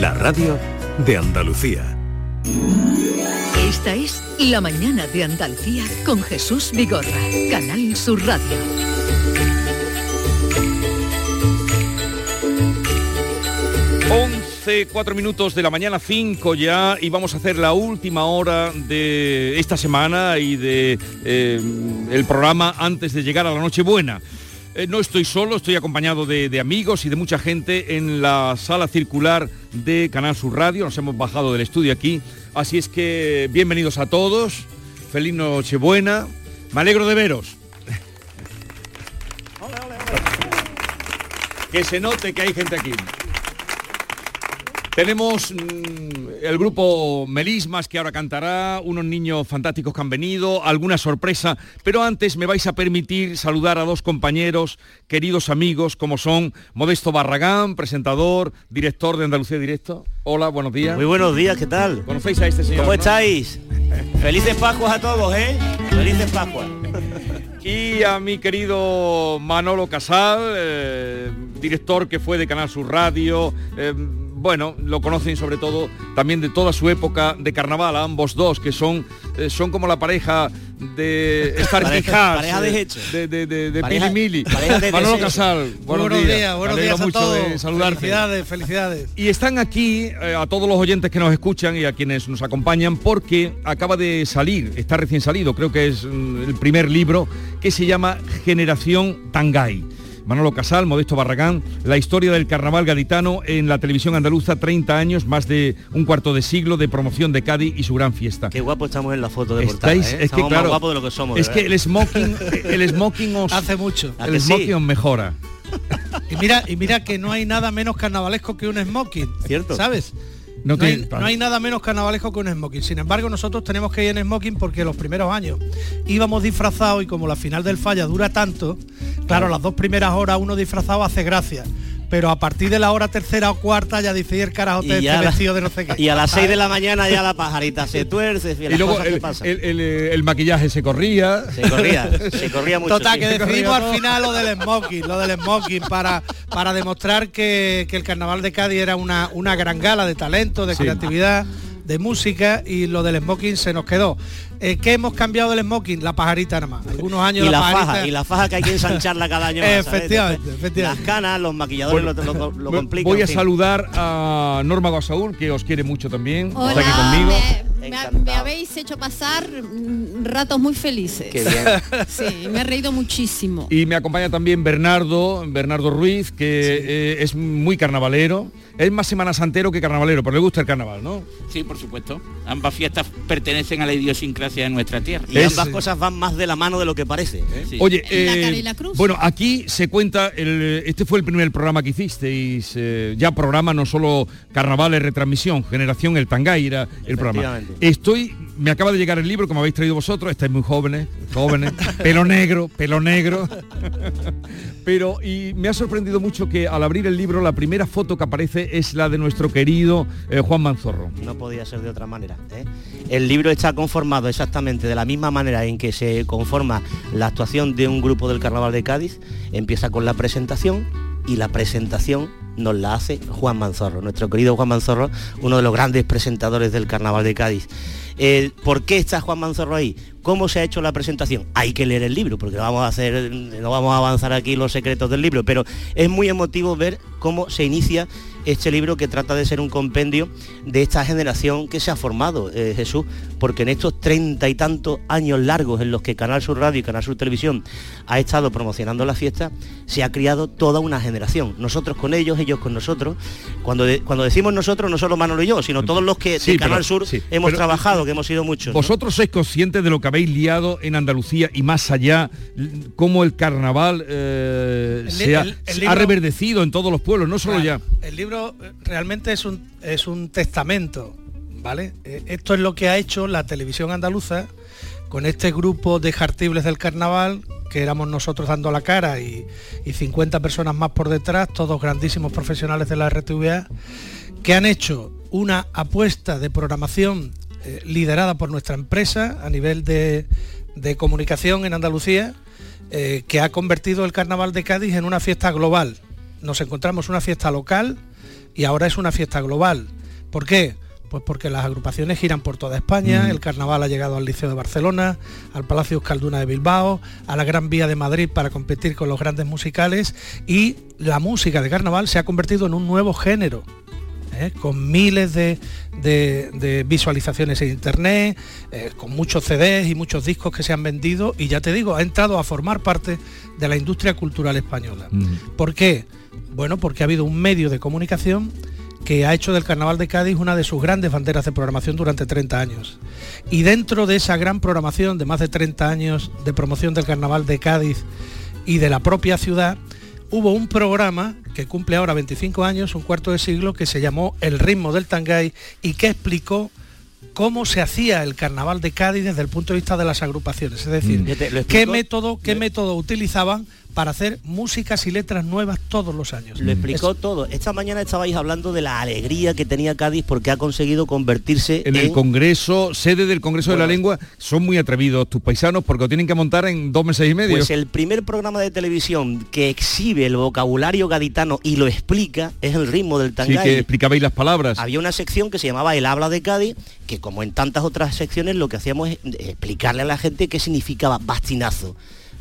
la radio de Andalucía. Esta es La mañana de Andalucía con Jesús Vigorra, Canal Sur Radio. Once, cuatro minutos de la mañana, cinco ya, y vamos a hacer la última hora de esta semana y de eh, el programa antes de llegar a la Nochebuena. Eh, no estoy solo, estoy acompañado de, de amigos y de mucha gente en la sala circular de Canal Sur Radio. Nos hemos bajado del estudio aquí. Así es que bienvenidos a todos. Feliz Nochebuena. Me alegro de veros. Que se note que hay gente aquí. Tenemos mm, el grupo Melismas que ahora cantará, unos niños fantásticos que han venido, alguna sorpresa, pero antes me vais a permitir saludar a dos compañeros, queridos amigos, como son Modesto Barragán, presentador, director de Andalucía Directo. Hola, buenos días. Muy buenos días, ¿qué tal? ¿Conocéis a este señor? ¿Cómo no? estáis? Felices Pascuas a todos, ¿eh? Felices Pascuas. Y a mi querido Manolo Casal, eh, director que fue de Canal Sur Radio. eh, bueno, lo conocen sobre todo también de toda su época de carnaval, a ambos dos, que son, eh, son como la pareja de Star Pareja- pareja de eh, hecho. de, de, de, de Pareja- Pili Mili. de Manolo. Casal, buenos, buenos días, buenos Me alegro días a mucho todos. de saludarte. Felicidades, felicidades. Y están aquí eh, a todos los oyentes que nos escuchan y a quienes nos acompañan porque acaba de salir, está recién salido, creo que es mm, el primer libro que se llama Generación Tangay. Manolo Casal, Modesto Barragán, la historia del carnaval gaditano en la televisión andaluza, 30 años, más de un cuarto de siglo de promoción de Cádiz y su gran fiesta. Qué guapo estamos en la foto de portada, Estáis, ¿eh? es que claro, más guapos de lo que somos. es que verdad. el smoking, el smoking os, Hace mucho. ¿A el que sí? smoking os mejora. Y mira, y mira que no hay nada menos carnavalesco que un smoking. Cierto. ¿Sabes? No hay, no hay nada menos carnavalesco que un smoking. Sin embargo, nosotros tenemos que ir en smoking porque los primeros años íbamos disfrazados y como la final del falla dura tanto, claro, las dos primeras horas uno disfrazado hace gracia. Pero a partir de la hora tercera o cuarta ya dice "Y el carajote Y este vestido de no sé qué. Y a las 6 de la mañana ya la pajarita se tuerce, Y las luego el, pasan. el- el- el maquillaje se corría. Se corría, se corría mucho. Total, sí. que decidimos al final lo del smoking, lo del smoking, para, para demostrar que, que el carnaval de Cádiz era una, una gran gala de talento, de Sí. creatividad, de música y lo del smoking se nos quedó. Eh, ¿Qué hemos cambiado del smoking? La pajarita nada más. Algunos años y la pajarita- faja, y la faja que hay que ensancharla cada año. más. Efectivamente, efectivamente. Las canas, los maquilladores lo, lo- lo Voy- complican. Voy a en fin. saludar a Norma Guasaúl, que os quiere mucho también. Hola, está aquí conmigo. Me, habéis hecho pasar mm, ratos muy felices. Qué bien. Sí, me he reído muchísimo. Y me acompaña también Bernardo, Bernardo Ruiz, que eh, es muy carnavalero. Es más semana santero que carnavalero, pero le gusta el carnaval, ¿no? Sí, por supuesto. Ambas fiestas pertenecen a la idiosincrasia de nuestra tierra. Y Es- ambas cosas van más de la mano de lo que parece. ¿eh? Sí. Oye, ¿Y la eh, cara y la cruz? bueno, aquí se cuenta, el- este fue el primer programa que hicisteis, eh, ya programa, no solo carnaval, es retransmisión, Generación El Tangay era el programa. Estoy, me acaba de llegar el libro me habéis traído vosotros, estáis muy jóvenes, jóvenes, pelo negro, pelo negro. Pero, y me ha sorprendido mucho que al abrir el libro la primera foto que aparece es la de nuestro querido eh, Juan Manzorro. No podía ser de otra manera. ¿eh? El libro está conformado exactamente de la misma manera en que se conforma la actuación de un grupo del Carnaval de Cádiz. Empieza con la presentación y la presentación nos la hace Juan Manzorro, nuestro querido Juan Manzorro, uno de los grandes presentadores del Carnaval de Cádiz. ¿Por qué está Juan Manzorro ahí? ¿Cómo se ha hecho la presentación? Hay que leer el libro, porque vamos a hacer, no vamos a avanzar aquí los secretos del libro, pero es muy emotivo ver cómo se inicia este libro que trata de ser un compendio de esta generación que se ha formado, eh, Jesús, porque en estos treinta y tantos años largos en los que Canal Sur Radio y Canal Sur Televisión ha estado promocionando la fiesta, se ha criado toda una generación. Nosotros con ellos, ellos con nosotros. Cuando, de- cuando decimos nosotros, no solo Manolo y yo, sino todos los que Sí, de pero- Canal Sur sí, hemos pero- trabajado, que hemos sido muchos. ¿no? ¿Vosotros sois conscientes de lo que habéis liado en Andalucía y más allá, cómo el carnaval eh, El se ha, el- el se libro- ha reverdecido en todos los pueblos, no solo Claro, ya? El libro eh, realmente es un, es un testamento, ¿vale? Eh, Esto es lo que ha hecho la televisión andaluza con este grupo de jartibles del carnaval, que éramos nosotros dando la cara y, y 50 personas más por detrás, todos grandísimos profesionales de la RTVA, que han hecho una apuesta de programación eh, liderada por nuestra empresa a nivel de, de comunicación en Andalucía, que ha convertido el Carnaval de Cádiz en una fiesta global. nos encontramos una fiesta local y ahora es una fiesta global. ¿Por qué? Pues porque las agrupaciones giran por toda España, el carnaval ha llegado al Liceo de Barcelona, al Palacio Euskalduna de Bilbao, a la Gran Vía de Madrid para competir con los grandes musicales y la música de carnaval se ha convertido en un nuevo género. ¿Eh? con miles de, de- de visualizaciones en internet, eh, con muchos CDs y muchos discos que se han vendido y ya te digo, ha entrado a formar parte de la industria cultural española. ¿Por qué? Bueno, porque ha habido un medio de comunicación que ha hecho del Carnaval de Cádiz una de sus grandes banderas de programación durante 30 años. Y dentro de esa gran programación de más de 30 años de promoción del Carnaval de Cádiz y de la propia ciudad, hubo un programa que cumple ahora 25 años, un cuarto de siglo, que se llamó El ritmo del Tangay y que explicó cómo se hacía el carnaval de Cádiz desde el punto de vista de las agrupaciones. Es decir, Mm. Te- qué método, qué método utilizaban para hacer músicas y letras nuevas todos los años. Lo explicó todo. Esta mañana estabais hablando de la alegría que tenía Cádiz porque ha conseguido convertirse En el Congreso, sede del Congreso de la Lengua, son muy atrevidos tus paisanos porque lo tienen que montar en dos meses y medio. Pues el primer programa de televisión que exhibe el vocabulario gaditano y lo explica es el ritmo del sí, tangay. que explicabais las palabras. Había una sección que se llamaba El habla de Cádiz, que como en tantas otras secciones lo que hacíamos es explicarle a la gente qué significaba bastinazo.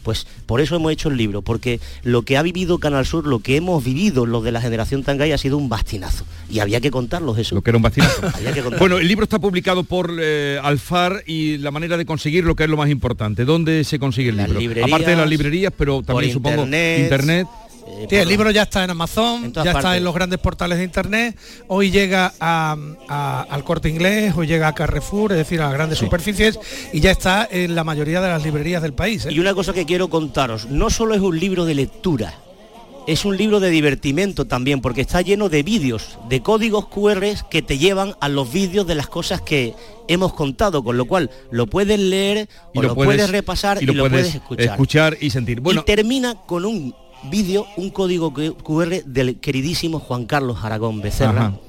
Pues por eso hemos hecho el libro, porque lo que ha vivido Canal Sur, lo que hemos vivido los de la generación Tangay ha sido un bastinazo. Y había que contarlos eso. Lo que era un bastinazo. Bueno, el libro está publicado por eh, Alfar y la manera de conseguir lo que es lo más importante. ¿Dónde se consigue el Las libro? Aparte de las librerías, pero también por supongo internet. internet. Eh, Sí, el libro ya está en Amazon, En ya está en los grandes portales de internet. Hoy llega a- a- al corte inglés, hoy llega a Carrefour, es decir, a las grandes superficies, y ya está en la mayoría de las librerías del país. ¿eh? Y una cosa que quiero contaros, no solo es un libro de lectura, es un libro de divertimento también, porque está lleno de vídeos, de códigos QR que te llevan a los vídeos de las cosas que hemos contado, con lo cual lo puedes leer o lo, puedes, repasar y lo, puedes, escuchar. y sentir. Bueno, y termina con un vídeo, un código que- QR del queridísimo Juan Carlos Aragón Becerra. Ajá.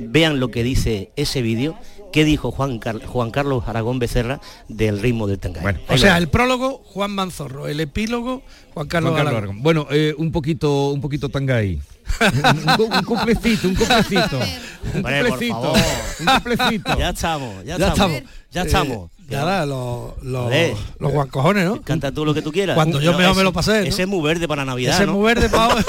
Vean lo que dice ese vídeo, qué dijo Juan, Car- Juan Carlos Aragón Becerra del ritmo del tangay. Bueno, O sea, el prólogo, Juan Manzorro, el epílogo, Juan Carlos, Juan Carlos Aragón. Aragón. Bueno, eh, un poquito, un poquito tangay. un, un cumplecito, un cumplecito. Un cumplecito. Un cumplecito. Ya estamos, ya, Ya estamos, estamos. ya Eh, ya ahora los, los, guancojones, ¿no? Canta tú lo que tú quieras. Cuando yo mejor me lo pasé, ¿no? Ese es muy verde para Navidad, Ese es ¿no? muy verde para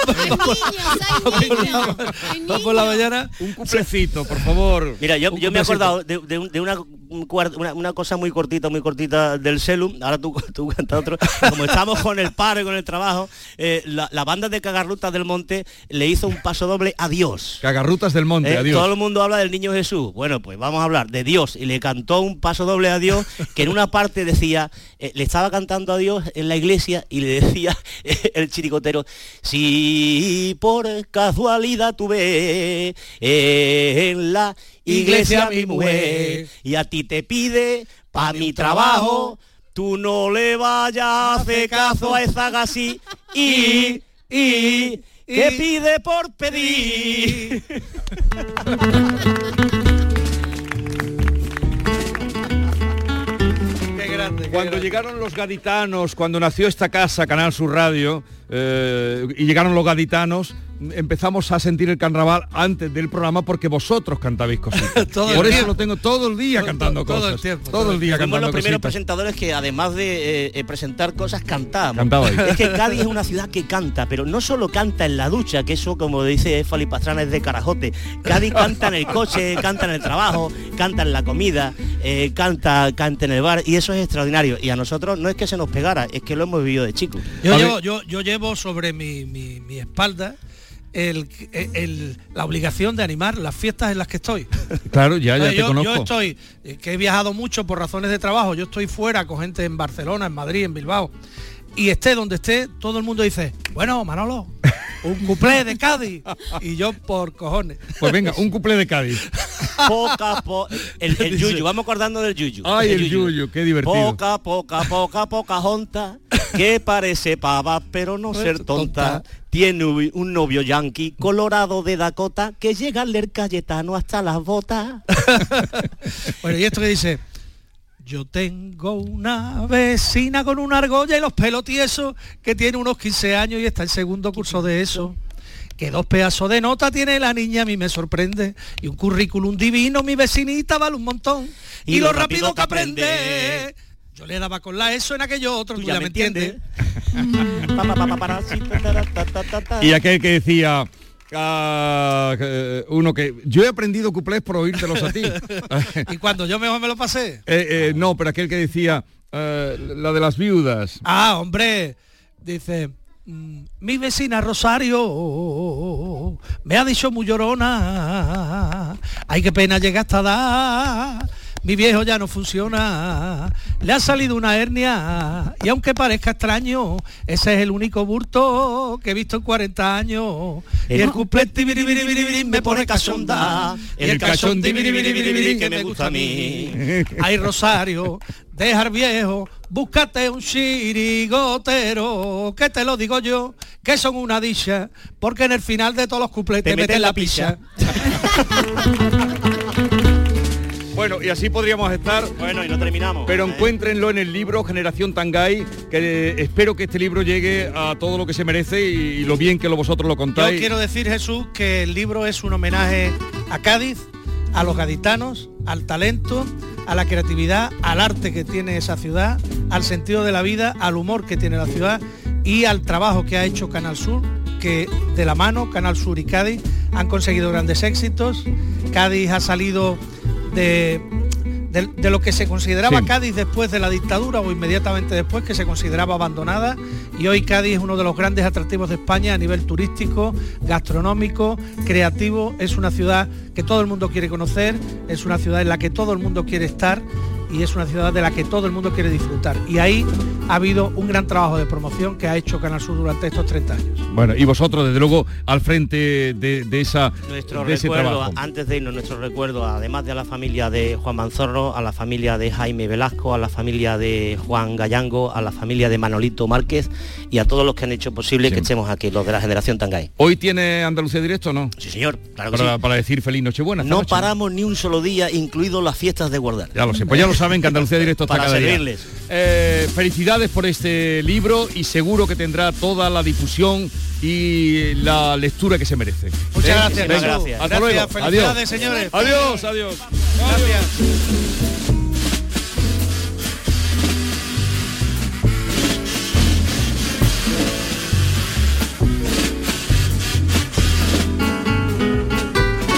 por la mañana. Un cumplecito, por favor. Mira, yo, yo me he acordado de, de una, un una, una cosa muy cortita, muy cortita del Celum. Ahora tú, tú cantas otro. Como estamos con el paro y con el trabajo, eh, la, la banda de Cagarrutas del Monte le hizo un paso doble a Dios. Cagarrutas del monte, Eh, adiós. Todo el mundo habla del niño Jesús. Bueno, pues vamos a hablar de Dios. Y le cantó un paso doble a Dios, que en una parte decía, eh, le estaba cantando a Dios en la iglesia y le decía eh, el chiricotero, si por casualidad tú ves en la iglesia mi mujer y a ti te pide pa' mi trabajo, tú no le vayas a hacer caso a esa gasí y, y, que pide por pedir. Qué grande. qué Cuando llegaron los gaditanos, cuando nació esta casa, Canal Sur Radio, eh, y llegaron los gaditanos, empezamos a sentir el carnaval antes del programa porque vosotros cantabais cositas. Todo Por eso lo tengo todo el día Todo- cantando todo cosas. el tiempo, todo todo el día cantando los primeros cositas. presentadores que además de eh, eh, presentar cosas cantábamos. Cantabais. Es que Cádiz es una ciudad que canta, pero no solo canta en la ducha, que eso como dice Fali Pastrana es de carajote. Cádiz canta en el coche, canta en el trabajo, canta en la comida, eh, canta, canta en el bar y eso es extraordinario. Y a nosotros no es que se nos pegara, es que lo hemos vivido de chicos. Yo llevo, yo, yo llevo sobre mi, mi- mi espalda el- el- la obligación de animar las fiestas en las que estoy. Claro, ya, ya te yo, conozco. yo estoy, eh, que he viajado mucho por razones de trabajo, yo estoy fuera con gente en Barcelona, en Madrid, en Bilbao. Y esté donde esté, todo el mundo dice, bueno, Manolo, un cuplé de Cádiz. Y yo por cojones. Pues venga, un cumple de Cádiz. Poca, po- el, el yuyu, vamos acordando del yuyu. Ay, el yuyu, qué divertido. Poca, poca, poca, poca jonta, que parece pava, pero no ser tonta. Tiene un novio yankee, colorado de Dakota, que llega al leer Cayetano hasta las botas. Bueno, y esto que dice, yo tengo una vecina con una argolla y los pelos tiesos que tiene unos 15 años y está en segundo curso de eso. que dos pedazos de nota tiene la niña, a mí me sorprende. Y un currículum divino, mi vecinita vale un montón. Y, lo, rápido, que aprende. Yo le daba con la eso en aquello otro, tú, ya, me entiendes. y aquel que decía... ah, eh, uno que yo he aprendido cuplés por oírtelos a ti. y cuando yo mejor me lo pasé. Eh, eh, no, pero aquel que decía eh, la de las viudas. Ah, hombre, dice, mm, mi vecina Rosario me ha dicho muy llorona, ay qué pena llega hasta dar, mi viejo ya no funciona, le ha salido una hernia y aunque parezca extraño, ese es el único burto que he visto en 40 años. Y el cumple tibiribiribiri me pone cachonda, y el cachón que me gusta a mí. Ay Rosario, dejar viejo, búscate un chirigotero, que te lo digo yo, que son una dicha, porque en el final de todos los cuplés te, meten la picha. Bueno, y así podríamos estar. Bueno, y no terminamos. Pero ¿eh? encuéntrenlo en el libro Generación Tangay, que eh, espero que este libro llegue a todo lo que se merece y, y lo bien que lo vosotros lo Yo contáis. quiero decir, Jesús, que el libro es un homenaje a Cádiz, a los gaditanos, al talento, a la creatividad, al arte que tiene esa ciudad, al sentido de la vida, al humor que tiene la ciudad y al trabajo que ha hecho Canal Sur, que de la mano Canal Sur y Cádiz han conseguido grandes éxitos. Cádiz ha salido de, de- de lo que se consideraba Sí. Cádiz después de la dictadura o inmediatamente después, que se consideraba abandonada. Y hoy Cádiz es uno de los grandes atractivos de España a nivel turístico, gastronómico, creativo. Es una ciudad que todo el mundo quiere conocer, es una ciudad en la que todo el mundo quiere estar y es una ciudad de la que todo el mundo quiere disfrutar. Y ahí ha habido un gran trabajo de promoción que ha hecho Canal Sur durante estos 30 años. Bueno, y vosotros, desde luego, al frente de, de esa, Nuestro de ese recuerdo, trabajo. antes de irnos, nuestro recuerdo, además de a la familia de Juan Manzorro, a la familia de Jaime Velasco, a la familia de Juan Gallango, a la familia de Manolito Márquez y a todos los que han hecho posible Sí. que estemos aquí, los de la generación Tangay. ¿Hoy tiene Andalucía Directo o no? Sí, señor, claro que Para, sí. para decir feliz Nochebuena. No noche. paramos ni un solo día, incluido las fiestas de guardar. Ya lo sé, pues ya lo saben que Andalucía Directo está Para cada día. Eh, felicidades por este libro y seguro que tendrá toda la difusión y la lectura que se merece. Muchas gracias. Gracias. Hasta luego. Felicidades, Adiós. señores. Adiós, adiós. Gracias.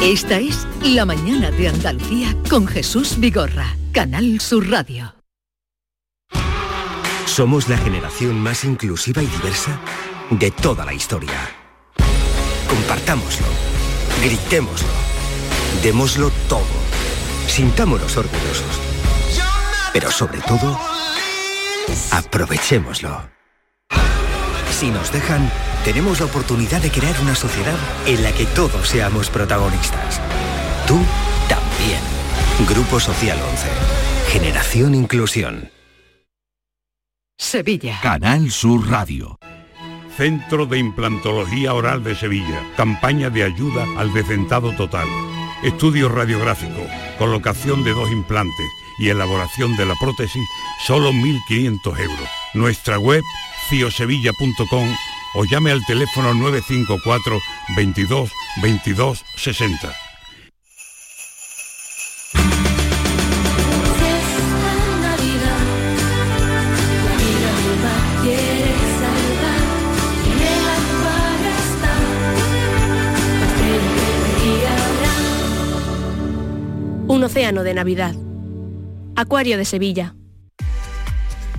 Esta es La mañana de Andalucía con Jesús Vigorra, Canal Sur Radio. Somos la generación más inclusiva y diversa de toda la historia. Compartámoslo, gritémoslo, démoslo todo, sintámonos orgullosos. Pero sobre todo, aprovechémoslo. Si nos dejan, tenemos la oportunidad de crear una sociedad en la que todos seamos protagonistas. Tú también. Grupo Social 11. Generación Inclusión. Sevilla. Canal Sur Radio. Centro de Implantología Oral de Sevilla. Campaña de ayuda al decentado total. Estudio radiográfico, colocación de dos implantes y elaboración de la prótesis, solo 1.500 euros. Nuestra web, ciosevilla.com o llame al teléfono 954 22 22 60. Un océano de Navidad. Acuario de Sevilla.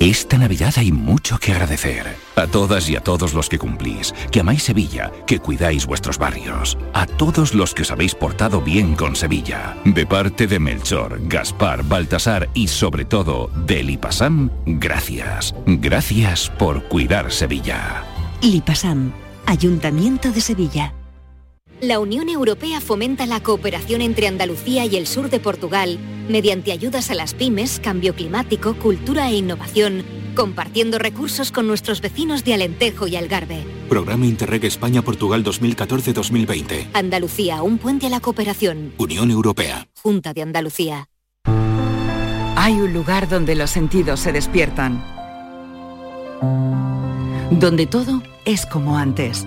Esta Navidad hay mucho que agradecer. A todas y a todos los que cumplís, que amáis Sevilla, que cuidáis vuestros barrios. A todos los que os habéis portado bien con Sevilla. De parte de Melchor, Gaspar, Baltasar y sobre todo de Lipasam, gracias. Gracias por cuidar Sevilla. Lipasam, Ayuntamiento de Sevilla. La Unión Europea fomenta la cooperación entre Andalucía y el sur de Portugal mediante ayudas a las pymes, cambio climático, cultura e innovación, compartiendo recursos con nuestros vecinos de Alentejo y Algarve. Programa Interreg España-Portugal 2014-2020. Andalucía, un puente a la cooperación. Unión Europea. Junta de Andalucía. Hay un lugar donde los sentidos se despiertan. Donde todo es como antes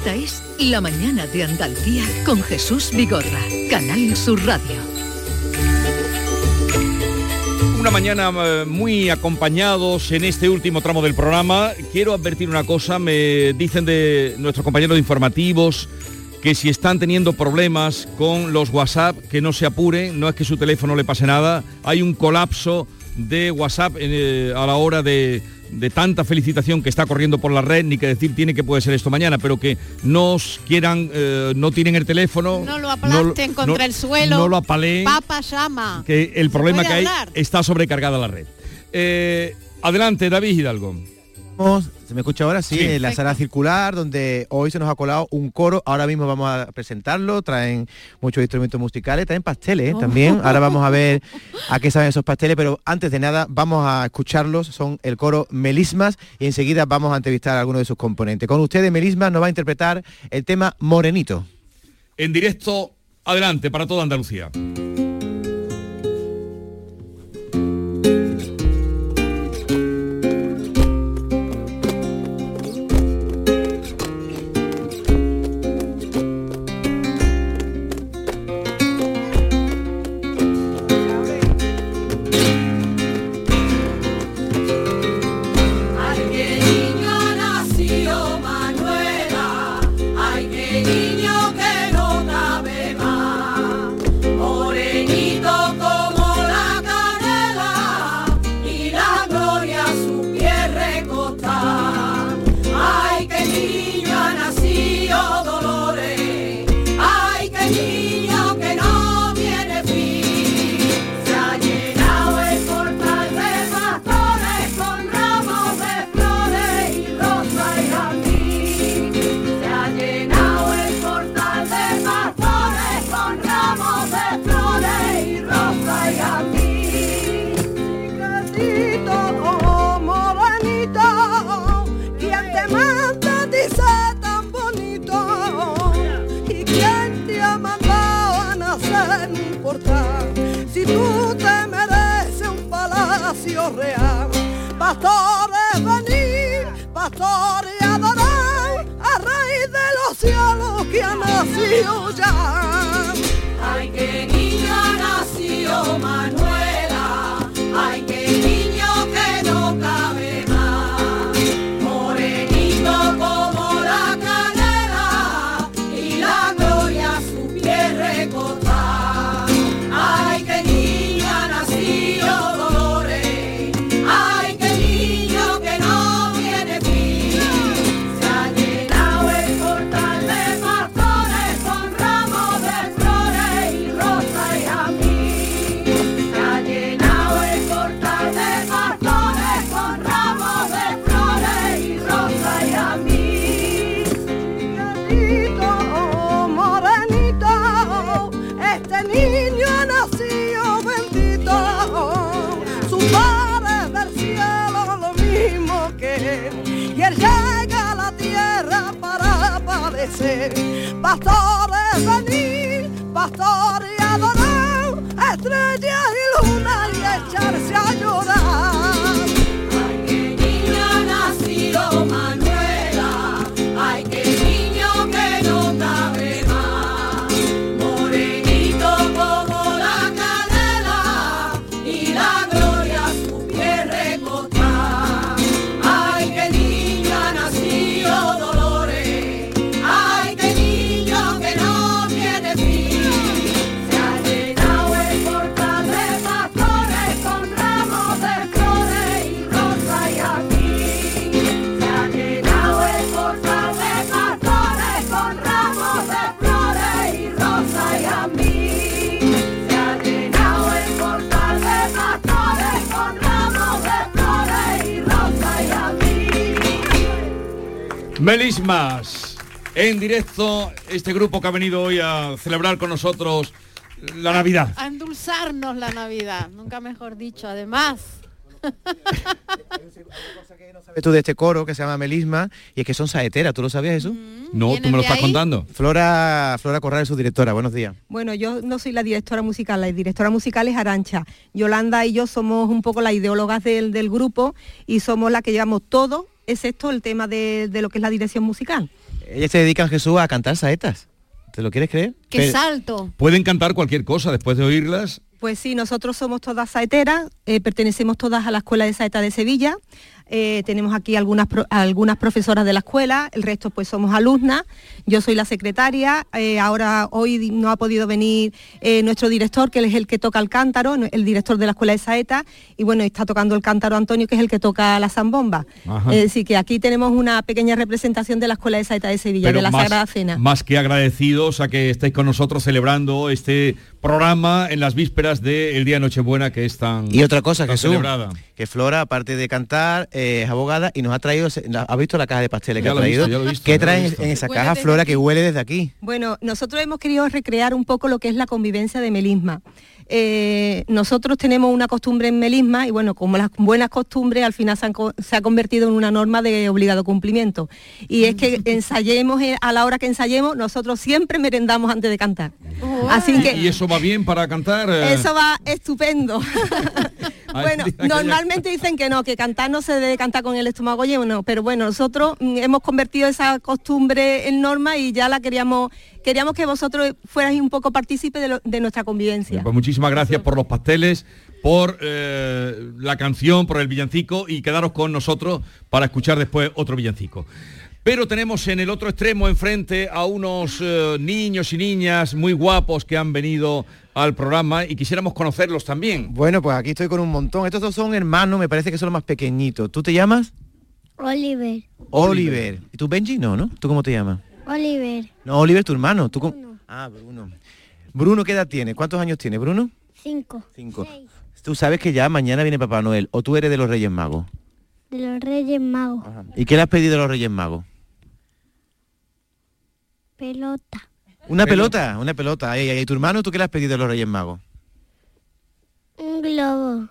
Esta es La Mañana de Andalucía con Jesús Vigorra, Canal Sur Radio. Una mañana eh, muy acompañados en este último tramo del programa. Quiero advertir una cosa, me dicen de nuestros compañeros informativos que si están teniendo problemas con los WhatsApp, que no se apuren, no es que su teléfono le pase nada, hay un colapso de WhatsApp eh, a la hora de de tanta felicitación que está corriendo por la red, ni que decir tiene que puede ser esto mañana, pero que nos quieran, eh, no tienen el teléfono. No lo aplasten contra el suelo. No lo apaleen. Papa llama. Que el problema que hay está sobrecargada la red. Eh, adelante, David Hidalgo. ¿Se me escucha ahora? Sí, en la sala circular, donde hoy se nos ha colado un coro. Ahora mismo vamos a presentarlo. Traen muchos instrumentos musicales, traen pasteles ¿eh? también. Ahora vamos a ver a qué saben esos pasteles, pero antes de nada vamos a escucharlos. Son el coro Melismas y enseguida vamos a entrevistar a alguno de sus componentes. Con ustedes, Melismas nos va a interpretar el tema Morenito. En directo, adelante, para toda Andalucía. correan. Pastores, venid, pastores. Melismas, en directo, este grupo que ha venido hoy a celebrar con nosotros la Navidad. A endulzarnos la Navidad, nunca mejor dicho. Además, ¿Sabes tú de este coro que se llama Melisma? Y es que son saeteras, ¿tú lo sabías eso? No, tú me lo estás contando. Flora, Flora Corral es su directora, buenos días. Bueno, yo no soy la directora musical, la directora musical es Arancha. Yolanda y yo somos un poco las ideólogas del, del grupo y somos las que llevamos todo, excepto el tema de, de lo que es la dirección musical. Ellas se dedican, Jesús, a cantar saetas. ¿Te lo quieres creer? qué Pero- salto. Pueden cantar cualquier cosa después de oírlas. Pues sí, nosotros somos todas saeteras, eh, pertenecemos todas a la Escuela de Saeta de Sevilla. Eh, tenemos aquí algunas, pro- algunas profesoras de la escuela, el resto pues somos alumnas. Yo soy la secretaria. eh, ahora hoy no ha podido venir eh, nuestro director, que él es el que toca el cántaro, el director de la Escuela de Saeta. Y bueno, está tocando el cántaro Antonio, que es el que toca la zambomba. Ajá. Es decir, que aquí tenemos una pequeña representación de la Escuela de Saeta de Sevilla, Pero de la más, Sagrada Cena. más que agradecidos a que estéis con nosotros celebrando este programa en las vísperas del Día de Nochebuena que es tan, Y otra cosa, tan Jesús, celebrada. que Flora, aparte de cantar, eh, es abogada y nos ha traído, la- ¿has visto la caja de pasteles que Ya ha traído? visto, visto, ¿Qué traen en esa caja, Flora, aquí. que huele desde aquí? Bueno, nosotros hemos querido recrear un poco lo que es la convivencia de Melisma. Eh, nosotros tenemos una costumbre en Melisma y bueno, como las buenas costumbres al final se, han co- se ha convertido en una norma de obligado cumplimiento. Y es que ensayemos eh, a la hora que ensayemos, nosotros siempre merendamos antes de cantar. Así que ¿Y eso va bien para cantar? eh? eso va estupendo. Bueno, normalmente dicen que no, que cantar no se debe cantar con el estómago lleno, pero bueno, nosotros mm, hemos convertido esa costumbre en norma y ya la queríamos, queríamos que vosotros fuerais un poco partícipes de, lo- de nuestra convivencia. Pues muchísimas gracias por los pasteles, por eh, la canción, por el villancico y quedaros con nosotros para escuchar después otro villancico. Pero tenemos en el otro extremo enfrente a unos eh, niños y niñas muy guapos que han venido al programa y quisiéramos conocerlos también. Bueno, pues aquí estoy con un montón. Estos dos son hermanos, me parece que son los más pequeñitos. ¿Tú te llamas? Oliver. Oliver. ¿Y tú Benji? No, ¿no? ¿Tú cómo te llamas? Oliver. No, Oliver, tu hermano. ¿Tú cómo- Ah, Bruno. Bruno, ¿qué edad tiene? ¿Cuántos años tiene, Bruno? Cinco. Cinco. Tú sabes que ya mañana viene Papá Noel, o tú eres de los Reyes Magos. De los Reyes Magos. ¿Y qué le has pedido a los Reyes Magos? Pelota. Una pelota, una pelota. Ay, ay, ay. ¿Y tu hermano tú qué le has pedido a los Reyes Magos? Un globo.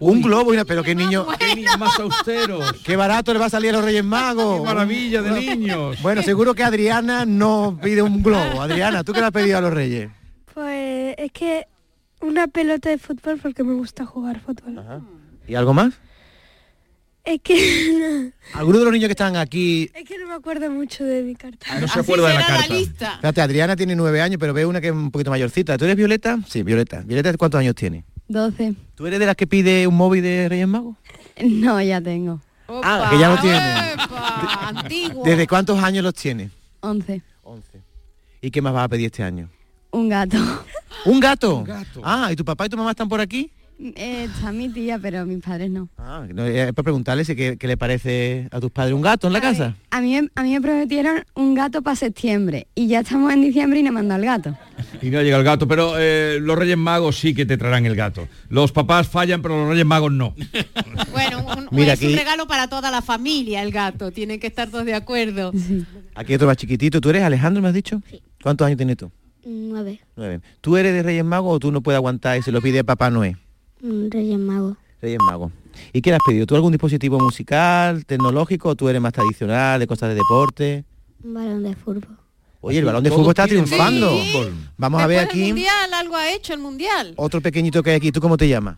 un globo y una... Qué niño... ¡Qué niños más austeros! ¡Qué barato le va a salir a los Reyes Magos! ¡Qué maravilla de niños! Bueno, seguro que Adriana no pide un globo. Adriana, ¿tú qué le has pedido a los Reyes? Pues es que una pelota de fútbol porque me gusta jugar fútbol. ¿Y algo más? Es que ¿Alguno de los niños que están aquí... es que no me acuerdo mucho de mi carta. No se acuerda de la carta. Fíjate, Adriana tiene nueve años, pero ve una que es un poquito mayorcita. ¿Tú eres Violeta? Sí, Violeta. ¿Violeta cuántos años tiene? 12. ¿Tú eres de las que pide un móvil de Reyes Magos? No, ya tengo. Ah, que ya lo tiene. Antiguo. ¿Desde cuántos años los tiene? 11. ¿Y qué más vas a pedir este año? Un gato. ¿Un gato? Ah, ¿y tu papá y tu mamá están por aquí? Eh, está mi tía, pero mis padres no. Ah, no, es para preguntarle si qué, qué le parece a tus padres un gato en la casa. A mí, a mí me prometieron un gato para septiembre y ya estamos en diciembre y no me han dado el gato. Y no llega el gato, pero eh, los Reyes Magos sí que te traerán el gato. Los papás fallan, pero los Reyes Magos no. Bueno, un- Mira, es un regalo para toda la familia el gato. Tienen que estar todos de acuerdo. Aquí otro más chiquitito. ¿Tú eres Alejandro, me has dicho? ¿Cuántos años tienes tú? Nueve. Nueve. ¿Tú eres de Reyes Magos o tú no puedes aguantar y se lo pide a Papá Noé? Un Reyes Magos. Reyes Magos. ¿Y qué le has pedido? ¿Tú algún dispositivo musical, tecnológico o tú eres más tradicional, de cosas de deporte? Un balón de fútbol. Oye, el balón de fútbol está triunfando. Vamos a ver aquí mundial, algo ha hecho el mundial. otro pequeñito que hay aquí. ¿Tú cómo te llamas?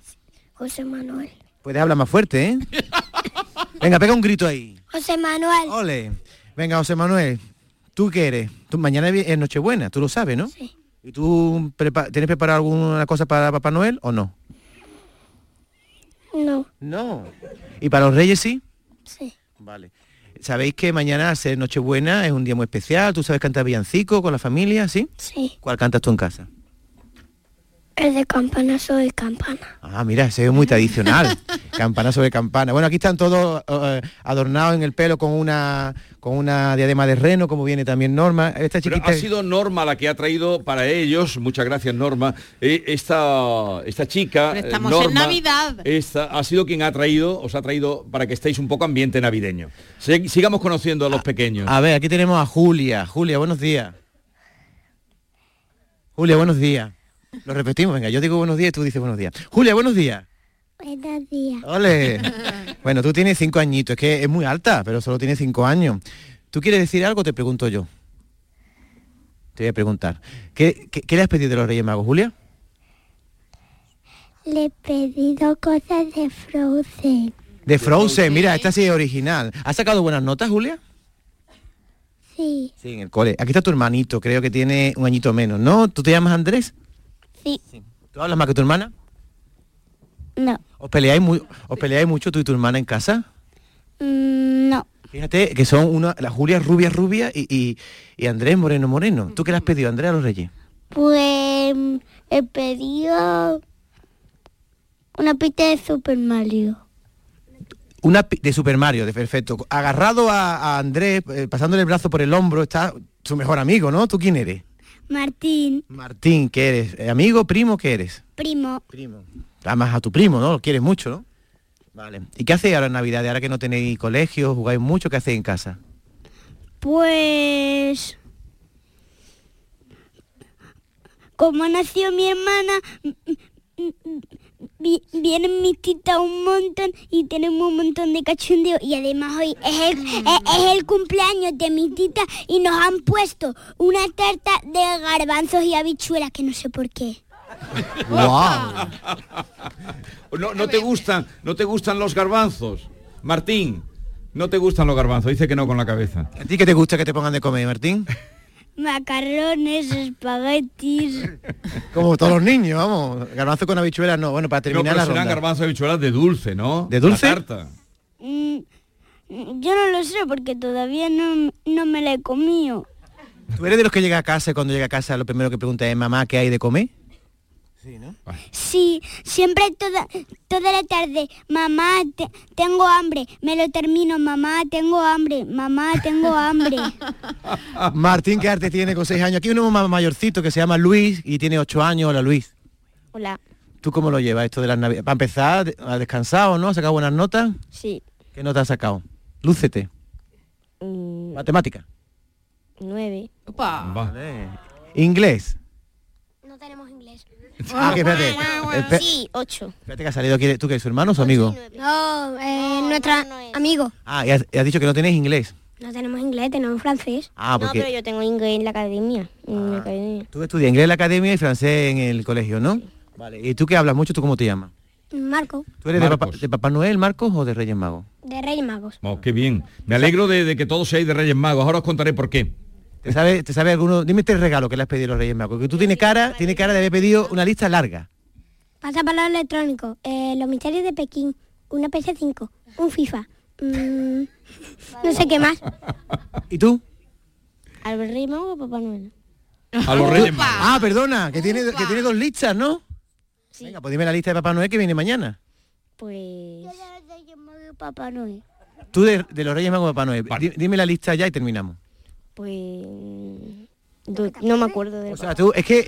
José Manuel. Puedes hablar más fuerte, ¿eh? Venga, pega un grito ahí. José Manuel. Ole. Venga, José Manuel. ¿Tú qué eres? Tú, mañana es Nochebuena, tú lo sabes, ¿no? Sí. ¿Y tú prepa- tienes preparado alguna cosa para Papá Noel o no? No. No. ¿Y para los Reyes sí? Sí. Vale. Sabéis que mañana, ser Nochebuena, es un día muy especial. ¿Tú sabes cantar villancico con la familia, sí? Sí. ¿Cuál cantas tú en casa? El de campana soy campana. Ah, mira, ese es muy tradicional. campana sobre campana. Bueno, aquí están todos eh, adornados en el pelo con una con una diadema de reno, como viene también Norma. Esta Pero chiquita ha sido Norma la que ha traído para ellos, muchas gracias Norma, eh, esta, esta chica, Pero eh, estamos en Navidad. Esta, ha sido quien ha traído, os ha traído para que estéis un poco ambiente navideño. Se- sigamos conociendo a los pequeños. A ver, aquí tenemos a Julia. Julia, buenos días. Julia, buenos días. Lo repetimos, venga, yo digo buenos días y tú dices buenos días. Julia, buenos días. Buenos días. Ole. Bueno, tú tienes cinco añitos, es que es muy alta, pero solo tienes cinco años. ¿Tú quieres decir algo? Te pregunto yo. Te voy a preguntar. ¿Qué, qué, qué le has pedido de los Reyes Magos, Julia? Le he pedido cosas de Frozen. De Frozen, mira, esta sí es original. ¿Has sacado buenas notas, Julia? Sí. Sí, en el cole. Aquí está tu hermanito, creo que tiene un añito menos, ¿no? ¿Tú te llamas Andrés? Sí. ¿Tú hablas más que tu hermana? No. ¿Os peleáis, muy, ¿Os peleáis mucho tú y tu hermana en casa? Mm, no. Fíjate que son una, la Julia rubia rubia y, y, y Andrés moreno moreno. ¿Tú qué le has pedido, Andrés, a los Reyes? Pues he pedido una pista de Super Mario. Una de Super Mario, de perfecto. Agarrado a, a Andrés, eh, pasándole el brazo por el hombro, está su mejor amigo, ¿no? ¿Tú quién eres? Martín, Martín, ¿qué eres? Eh, ¿Amigo, primo, qué eres? primo. Primo. Amas a tu primo, ¿no? Lo quieres mucho, ¿no? Vale. ¿Y qué hacéis ahora en Navidad? Ahora que no tenéis colegio, jugáis mucho, ¿qué hacéis en casa? Pues como nació mi hermana, vienen mis titas un montón y tenemos un montón de cachondeo y además hoy es el, es, es el cumpleaños de mi tita y nos han puesto una tarta de garbanzos y habichuelas que no sé por qué. No, no te gustan, no te gustan los garbanzos, Martín. No te gustan los garbanzos, dice que no con la cabeza. ¿A ti qué te gusta que te pongan de comer, Martín? Macarrones, espaguetis. Como todos los niños, vamos. Garbanzo con habichuelas, no. Bueno, para terminar pero la serán ronda. garbanzos y habichuelas de dulce, ¿no? ¿De dulce? La tarta. Mm, yo no lo sé porque todavía no, no me la he comido. ¿Tú eres de los que llega a casa y cuando llega a casa lo primero que pregunta es mamá qué hay de comer? Sí, siempre toda, toda la tarde, mamá, te- tengo hambre, me lo termino, mamá, tengo hambre, mamá, tengo hambre. Martín, ¿qué arte tiene con seis años? Aquí hay uno más mayorcito que se llama Luis y tiene ocho años. Hola, Luis. Hola, ¿Tú cómo lo llevas esto de las navidades? Para empezar, ¿has descansado, no? ¿Has sacado buenas notas? sí, ¿Qué notas has sacado? Lúcete. mm, Matemática. nueve. Vale. Inglés. Ah, que espérate. Espe- Sí, ocho. Espérate que ha salido aquí. ¿Tú qué su hermano o su amigo? No, eh, nuestra amigo. Ah, y has, y has dicho que no tenéis inglés. No tenemos inglés, tenemos francés. Ah, porque- No, pero yo tengo inglés en la academia. En la academia. Tú estudias inglés en la academia y francés en el colegio, ¿no? Vale. ¿Y tú qué hablas mucho? ¿Tú cómo te llamas? Marco, ¿Tú eres de papá, de Papá Noel, Marcos, o de Reyes Magos? de Reyes Magos. Oh, qué bien. Me alegro de, de que todos seáis de Reyes Magos. Ahora os contaré por qué. ¿Te sabe, te sabe alguno? Dime tres regalos que le has pedido a los Reyes Magos. Que tú tienes cara, tienes cara de haber pedido una lista larga. Pasapalabra electrónico, eh, los misterios de Pekín, una PS5, un FIFA, mm, no sé qué más. ¿Y tú? ¿Albert Rey Mago o Papá Noel? A los Reyes Magos. Ah, perdona, que tiene, que tiene dos listas, ¿no? Venga, pues dime la lista de Papá Noel que viene mañana. Pues... Papá Noel. Tú de, de los Reyes Magos de Papá Noel. Di- Dime la lista ya y terminamos. Pues... do- No me acuerdo de, O sea, tú, es que,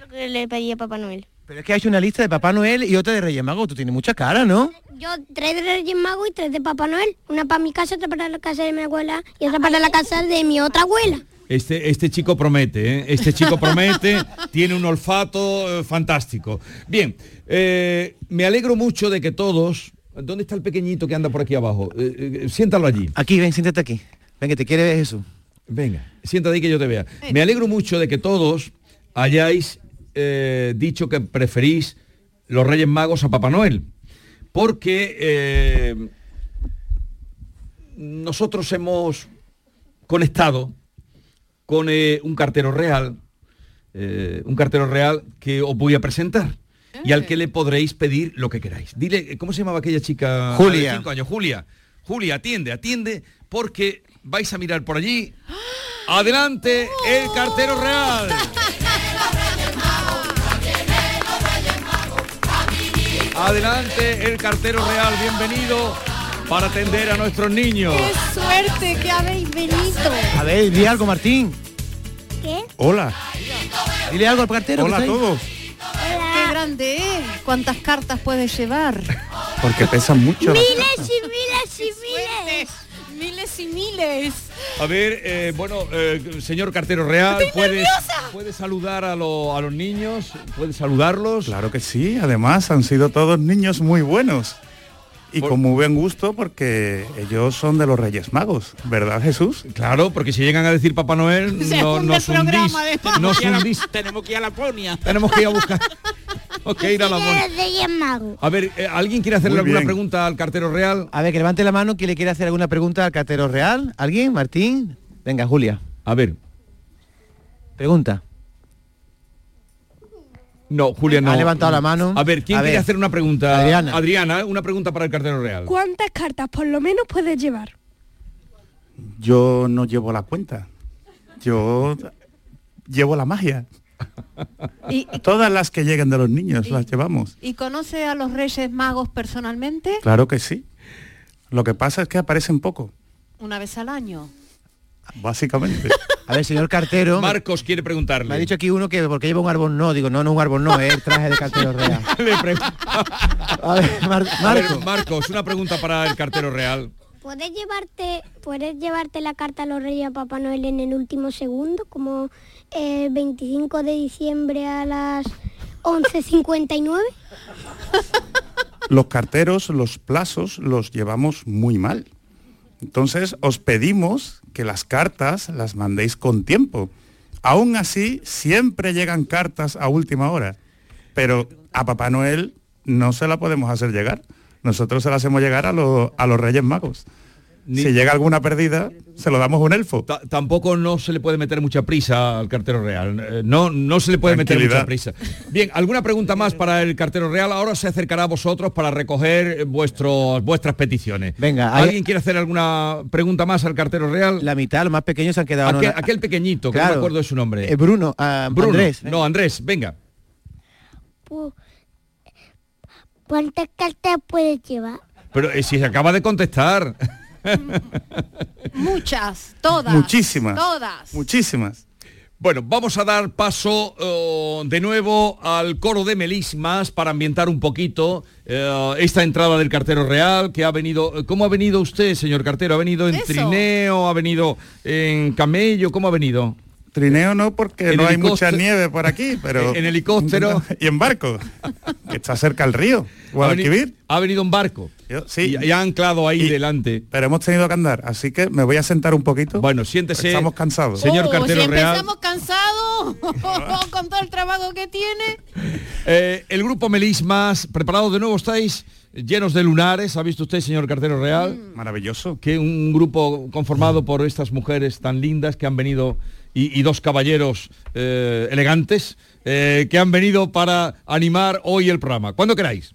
lo que le pedí a Papá Noel. pero es que ha hecho una lista de Papá Noel y otra de Reyes Magos. Tú tienes mucha cara, ¿no? Yo tres de Reyes Magos y tres de Papá Noel. Una para mi casa, otra para la casa de mi abuela y otra para la casa de mi otra abuela. Este, este chico promete, ¿eh? Este chico promete, tiene un olfato eh, fantástico. Bien, eh, me alegro mucho de que todos... ¿Dónde está el pequeñito que anda por aquí abajo? Eh, eh, siéntalo allí. Aquí, ven, siéntate aquí. Ven, que te quiere ver Jesús. Venga, siéntate ahí que yo te vea. Me alegro mucho de que todos hayáis eh, dicho que preferís los Reyes Magos a Papá Noel. Porque eh, nosotros hemos conectado con eh, un cartero real, eh, un cartero real que os voy a presentar y al que le podréis pedir lo que queráis. Dile, ¿cómo se llamaba aquella chica? Julia. de cinco años? Julia. Julia, atiende, atiende, porque vais a mirar por allí. Adelante, el cartero real. Adelante, el cartero real, bienvenido para atender a nuestros niños. ¡Qué suerte que habéis venido! A ver, di algo, Martín. ¿Qué? Hola. Dile algo al cartero. Hola que a todos. ¡Qué grande es! ¿Cuántas cartas puedes llevar? Porque pesan mucho. Miles y miles y miles. Miles y miles. A ver, eh, bueno, eh, señor cartero real, ¿puede, puede saludar a, lo- a los niños? ¿Puede saludarlos? Claro que sí, además han sido todos niños muy buenos. Y con muy buen gusto porque ellos son de los Reyes Magos, ¿verdad Jesús? Claro, porque si llegan a decir Papá Noel, no, nos hundís. Nos hundís. Tenemos que ir a Laponia. Tenemos que ir a buscar. Tenemos que ir a la. A ver, eh, ¿alguien quiere hacerle alguna pregunta al cartero real? A ver, que levante la mano quien le quiere hacer alguna pregunta al cartero real. ¿Alguien? Martín. Venga, Julia. A ver. Pregunta. No, Julia no. Ha levantado la mano. A ver, ¿quién A quiere ver. hacer una pregunta? Adriana. Adriana, una pregunta para el cartero real. ¿Cuántas cartas por lo menos puedes llevar? Yo no llevo la cuenta. Yo llevo la magia. ¿Y, Todas las que lleguen de los niños las llevamos. y conoce a los Reyes Magos personalmente? Claro que sí. Lo que pasa es que aparecen poco, Una vez al año. básicamente. A ver, señor cartero. Marcos quiere preguntarle. Me ha dicho aquí uno que porque lleva un árbol no. Digo, no, no un árbol no, es el traje de cartero real. A ver, Mar- A ver, Marco. Marcos, una pregunta para el cartero real. ¿Puedes llevarte, ¿Puedes llevarte la carta a los Reyes a Papá Noel en el último segundo, como el 25 de diciembre a las 11.59? los carteros, los plazos los llevamos muy mal. Entonces os pedimos que las cartas las mandéis con tiempo. Aún así, siempre llegan cartas a última hora. Pero a Papá Noel no se la podemos hacer llegar. Nosotros se la hacemos llegar a, a los Reyes Magos. Si llega alguna perdida, se lo damos a un elfo. Ta- tampoco no se le puede meter mucha prisa al cartero real. Eh, No, no se le puede meter mucha prisa. Bien, ¿alguna pregunta más para el cartero real? Ahora se acercará a vosotros para recoger eh, vuestros, vuestras peticiones. Venga, hay- ¿alguien quiere hacer alguna pregunta más al cartero real? La mitad, los más pequeños se han quedado. Aquel, aquel pequeñito, que no Claro. me acuerdo de su nombre. Eh, Bruno, ah, Bruno. Andrés. No, Andrés, venga. ¿Cuántas cartas puedes llevar? Pero eh, si se acaba de contestar. Muchas, todas. Muchísimas. Todas. Muchísimas. Bueno, vamos a dar paso eh, de nuevo al coro de melismas para ambientar un poquito eh, esta entrada del cartero real que ha venido. eh, ¿Cómo ha venido usted, señor cartero? ¿Ha venido en Eso. trineo? ¿Ha venido en camello? ¿Cómo ha venido? Trineo no, porque En no hay mucha nieve por aquí, pero... En helicóptero. y en barco, que está cerca el río, Ha, Guadalquivir. ha venido en barco. Yo- sí. Y, y ha anclado ahí delante. Pero hemos tenido que andar, así que me voy a sentar un poquito. Bueno, siéntese. Estamos cansados. Señor Oh, cartero si real. empezamos cansados con todo el trabajo que tiene. Eh, el grupo Melismas, ¿preparados de nuevo estáis? Llenos de lunares, ¿ha visto usted, señor cartero real? Maravilloso. Que un grupo conformado por estas mujeres tan lindas que han venido y, dos caballeros eh, elegantes eh, que han venido para animar hoy el programa. Cuando queráis.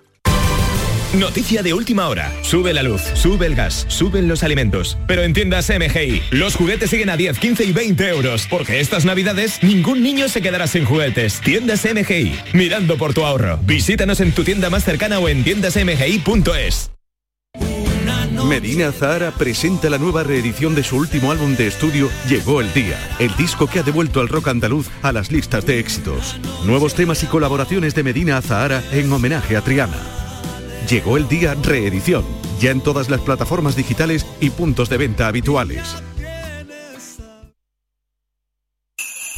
Noticia de última hora. Sube la luz, sube el gas, suben los alimentos. Pero en tiendas MGI, los juguetes siguen a 10, 15 y 20 euros. Porque estas navidades ningún niño se quedará sin juguetes. Tiendas MGI, mirando por tu ahorro. Visítanos en tu tienda más cercana o en tiendasmgi.es. Medina Zahara presenta la nueva reedición de su último álbum de estudio Llegó el Día, el disco que ha devuelto al rock andaluz a las listas de éxitos. Nuevos temas y colaboraciones de Medina Zahara en homenaje a Triana. Llegó el Día reedición, ya en todas las plataformas digitales y puntos de venta habituales.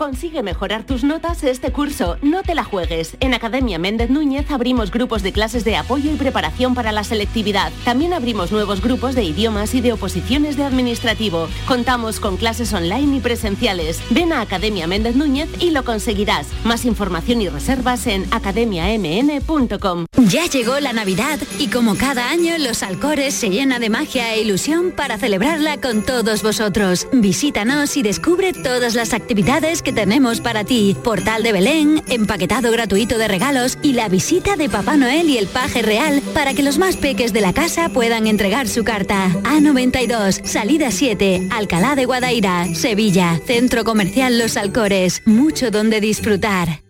Consigue mejorar tus notas este curso. No te la juegues. En Academia Méndez Núñez abrimos grupos de clases de apoyo y preparación para la selectividad. También abrimos nuevos grupos de idiomas y de oposiciones de administrativo. Contamos con clases online y presenciales. Ven a Academia Méndez Núñez y lo conseguirás. Más información y reservas en academiamn.com. Ya llegó la Navidad y como cada año Los Alcores se llena de magia e ilusión para celebrarla con todos vosotros. Visítanos y descubre todas las actividades que tenemos para ti. Portal de Belén, empaquetado gratuito de regalos y la visita de Papá Noel y el paje real para que los más peques de la casa puedan entregar su carta. A92, salida 7, Alcalá de Guadaira, Sevilla, Centro Comercial Los Alcores. Mucho donde disfrutar.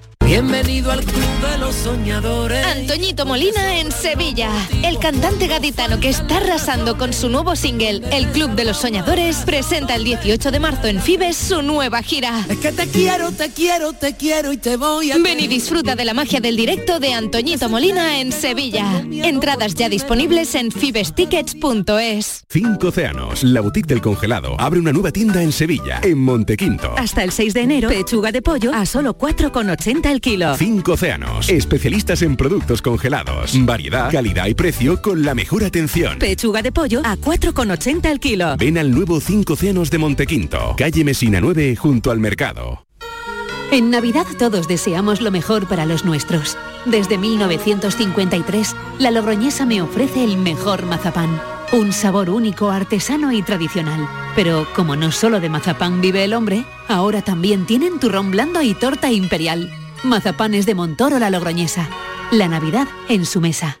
Bienvenido al Club de los Soñadores. Antoñito Molina en Sevilla. El cantante gaditano que está arrasando con su nuevo single, El Club de los Soñadores, presenta el 18 de marzo en Fibes su nueva gira. Es que te quiero, te quiero, te quiero y te voy a... Ven y disfruta de la magia del directo de Antoñito Molina en Sevilla. Entradas ya disponibles en fibestickets.es. Cinco Océanos, la boutique del congelado, abre una nueva tienda en Sevilla, en Montequinto. Hasta el 6 de enero, pechuga de pollo a solo 4,80 el kilo. Cinco Océanos, especialistas en productos congelados. Variedad, calidad y precio con la mejor atención. Pechuga de pollo a 4,80 el kilo. Ven al nuevo Cinco Océanos de Montequinto, calle Mesina 9, junto al mercado. En Navidad todos deseamos lo mejor para los nuestros. Desde 1953, la Logroñesa me ofrece el mejor mazapán. Un sabor único, artesano y tradicional. Pero como no solo de mazapán vive el hombre, ahora también tienen turrón blando y torta imperial. Mazapanes de Montoro la Logroñesa. La Navidad en su mesa.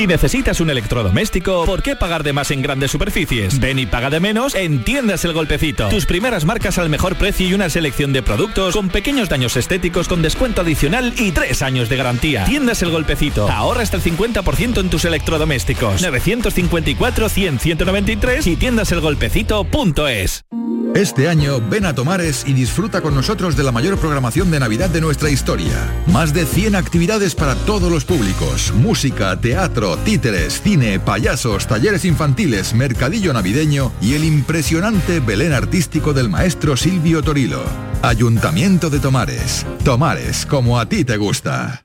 Si necesitas un electrodoméstico, ¿por qué pagar de más en grandes superficies? Ven y paga de menos en Tiendas El Golpecito. Tus primeras marcas al mejor precio y una selección de productos con pequeños daños estéticos con descuento adicional y tres años de garantía. Tiendas El Golpecito. Ahorra hasta el 50% en tus electrodomésticos. 954-100-193 y tiendaselgolpecito.es. Este año ven a Tomares y disfruta con nosotros de la mayor programación de Navidad de nuestra historia. Más de 100 actividades para todos los públicos. Música, teatro, títeres, cine, payasos, talleres infantiles, mercadillo navideño y el impresionante Belén artístico del maestro Silvio Torilo. Ayuntamiento de Tomares. Tomares, como a ti te gusta.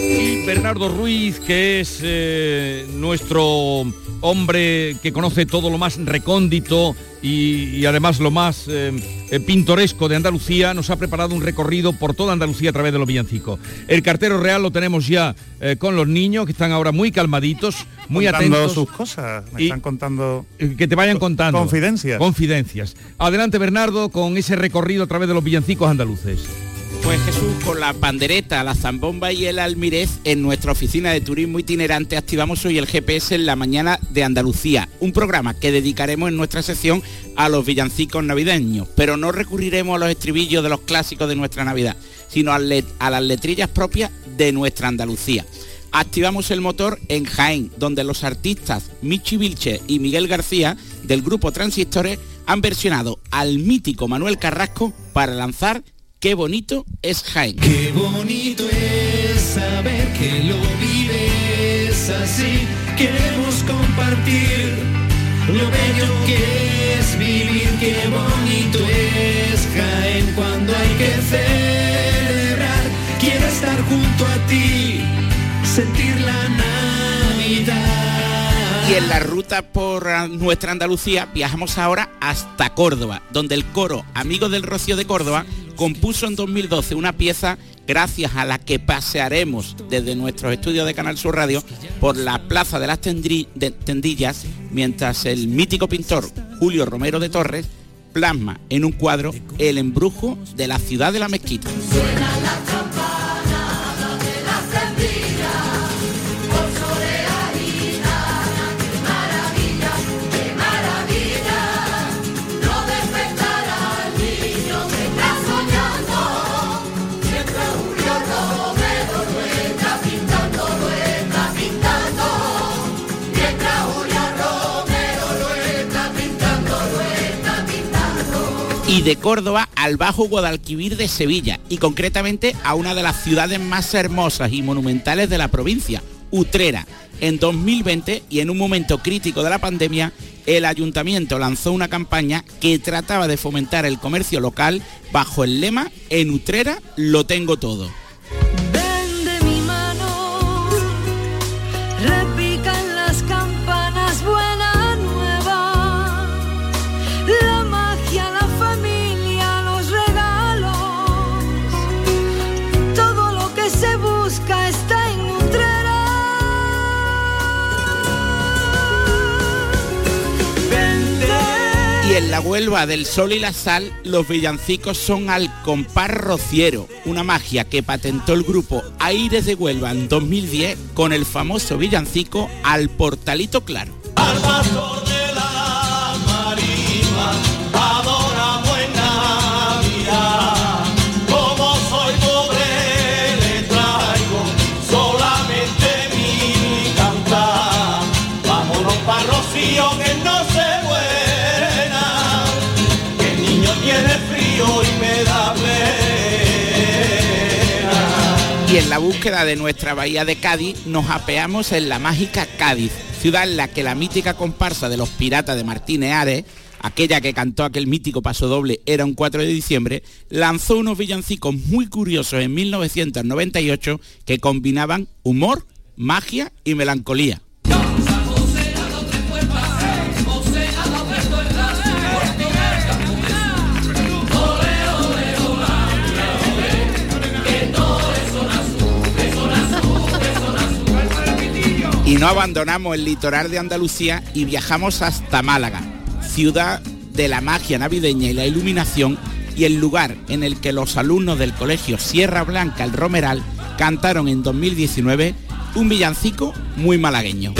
Y Bernardo Ruiz, que es eh, nuestro hombre que conoce todo lo más recóndito y, y además lo más eh, eh, pintoresco de Andalucía, nos ha preparado un recorrido por toda Andalucía a través de los villancicos. El cartero real lo tenemos ya eh, con los niños, que están ahora muy calmaditos, muy Contando atentos. sus cosas, me Y- están contando Que te vayan contando. Confidencias. Confidencias. Adelante, Bernardo, con ese recorrido a través de los villancicos andaluces. Pues Jesús, con la pandereta, la zambomba y el almirez, en nuestra oficina de turismo itinerante activamos hoy el GPS en la mañana de Andalucía, un programa que dedicaremos en nuestra sección a los villancicos navideños, pero no recurriremos a los estribillos de los clásicos de nuestra Navidad, sino a, a las letrillas propias de nuestra Andalucía. Activamos el motor en Jaén, donde los artistas Michi Vilche y Miguel García del grupo Transistores han versionado al mítico Manuel Carrasco para lanzar Qué bonito es Jaén. Qué bonito es saber que lo vives así. Queremos compartir lo bello que es vivir. Qué bonito es Jaén cuando hay que celebrar. Quiero estar junto a ti, sentir la Navidad. Y en la ruta por nuestra Andalucía viajamos ahora hasta Córdoba, donde el coro Amigos del Rocío de Córdoba compuso en 2012 una pieza gracias a la que pasearemos desde nuestros estudios de Canal Sur Radio por la Plaza de las Tendillas, mientras el mítico pintor Julio Romero de Torres plasma en un cuadro el embrujo de la ciudad de la mezquita. De Córdoba al Bajo Guadalquivir de Sevilla y concretamente a una de las ciudades más hermosas y monumentales de la provincia, Utrera. En 2020 y en un momento crítico de la pandemia, el ayuntamiento lanzó una campaña que trataba de fomentar el comercio local bajo el lema En Utrera lo tengo todo. La Huelva del Sol y la Sal, los villancicos son al compás rociero, una magia que patentó el grupo Aires de Huelva en 2010 con el famoso villancico Al Portalito Claro. Adoramos en la búsqueda de nuestra bahía de Cádiz nos apeamos en la mágica Cádiz, ciudad en la que la mítica comparsa de los piratas de Martínez Ares, aquella que cantó aquel mítico paso doble era un 4 de diciembre, lanzó unos villancicos muy curiosos en 1998 que combinaban humor, magia y melancolía. No abandonamos el litoral de Andalucía y viajamos hasta Málaga, ciudad de la magia navideña y la iluminación y el lugar en el que los alumnos del colegio Sierra Blanca El Romeral cantaron en 2019 un villancico muy malagueño.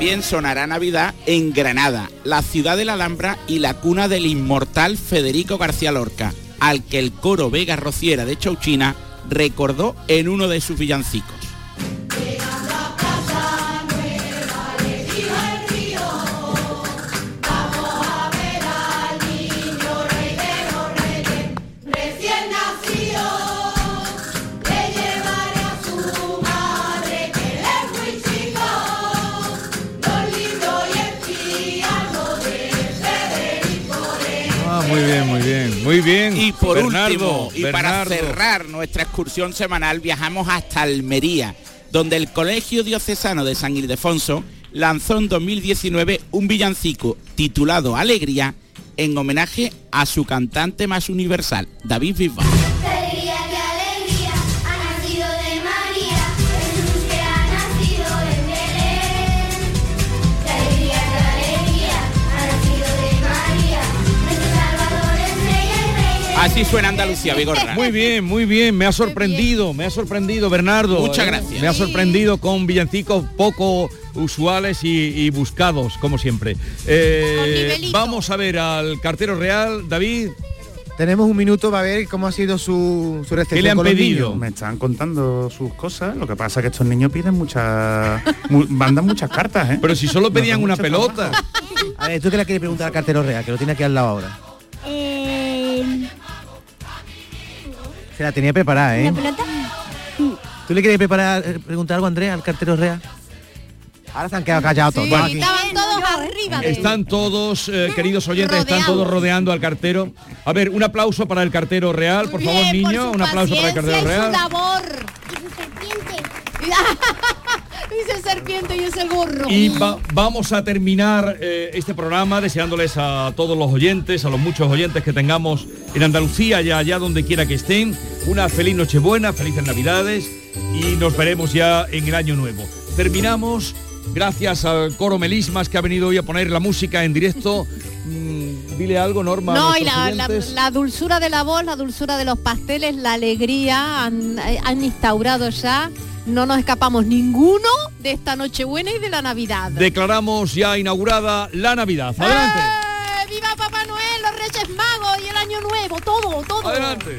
También sonará Navidad en Granada, la ciudad de la Alhambra y la cuna del inmortal Federico García Lorca, al que el coro Vega Rociera de Chauchina recordó en uno de sus villancicos. Muy bien. Y por Bernardo, último, y para cerrar nuestra excursión semanal, viajamos hasta Almería, donde el Colegio Diocesano de San Ildefonso lanzó en 2019 un villancico titulado Alegría en homenaje a su cantante más universal, David Bisbal. Así suena Andalucía, Vigorra. Muy bien, muy bien, me ha sorprendido, me ha sorprendido Bernardo. Muchas ¿eh? gracias. Me ha sorprendido con villancicos poco usuales y, y buscados, como siempre. Eh, vamos a ver al cartero real, David. Tenemos un minuto para ver cómo ha sido su, su recepción ¿Qué le han pedido? Me están contando sus cosas. Lo que pasa es que estos niños piden muchas, mu- mandan muchas cartas, ¿eh? Pero si solo pedían una pelota. A ver, ¿tú qué le quieres preguntar al cartero real? Que lo tiene aquí al lado ahora. Se la tenía preparada, ¿eh? pelota? ¿Tú le quieres preparar, eh, preguntar algo, Andrea, al cartero real? Ahora se han quedado callados todos. Bueno. aquí. Estaban todos arriba de Están todos, eh, queridos oyentes, están todos rodeando al cartero. A ver, un aplauso para el cartero real, por favor, Bien, niño, su un aplauso para el cartero y su real. labor. Dice serpiente y es el burro. Y va- vamos a terminar eh, este programa deseándoles a todos los oyentes, a los muchos oyentes que tengamos en Andalucía y allá donde quiera que estén, una feliz Nochebuena, felices Navidades y nos veremos ya en el año nuevo. Terminamos gracias al coro Melismas que ha venido hoy a poner la música en directo. Mm, dile algo, Norma. No, y la, la- oyentes. la dulzura de la voz, la dulzura de los pasteles, la alegría han, eh, han instaurado ya. No nos escapamos ninguno de esta Nochebuena y de la Navidad. Declaramos ya inaugurada la Navidad. Adelante. ¡Eh! ¡Viva Papá Noel, los Reyes Magos y el Año Nuevo! Todo, todo. Adelante.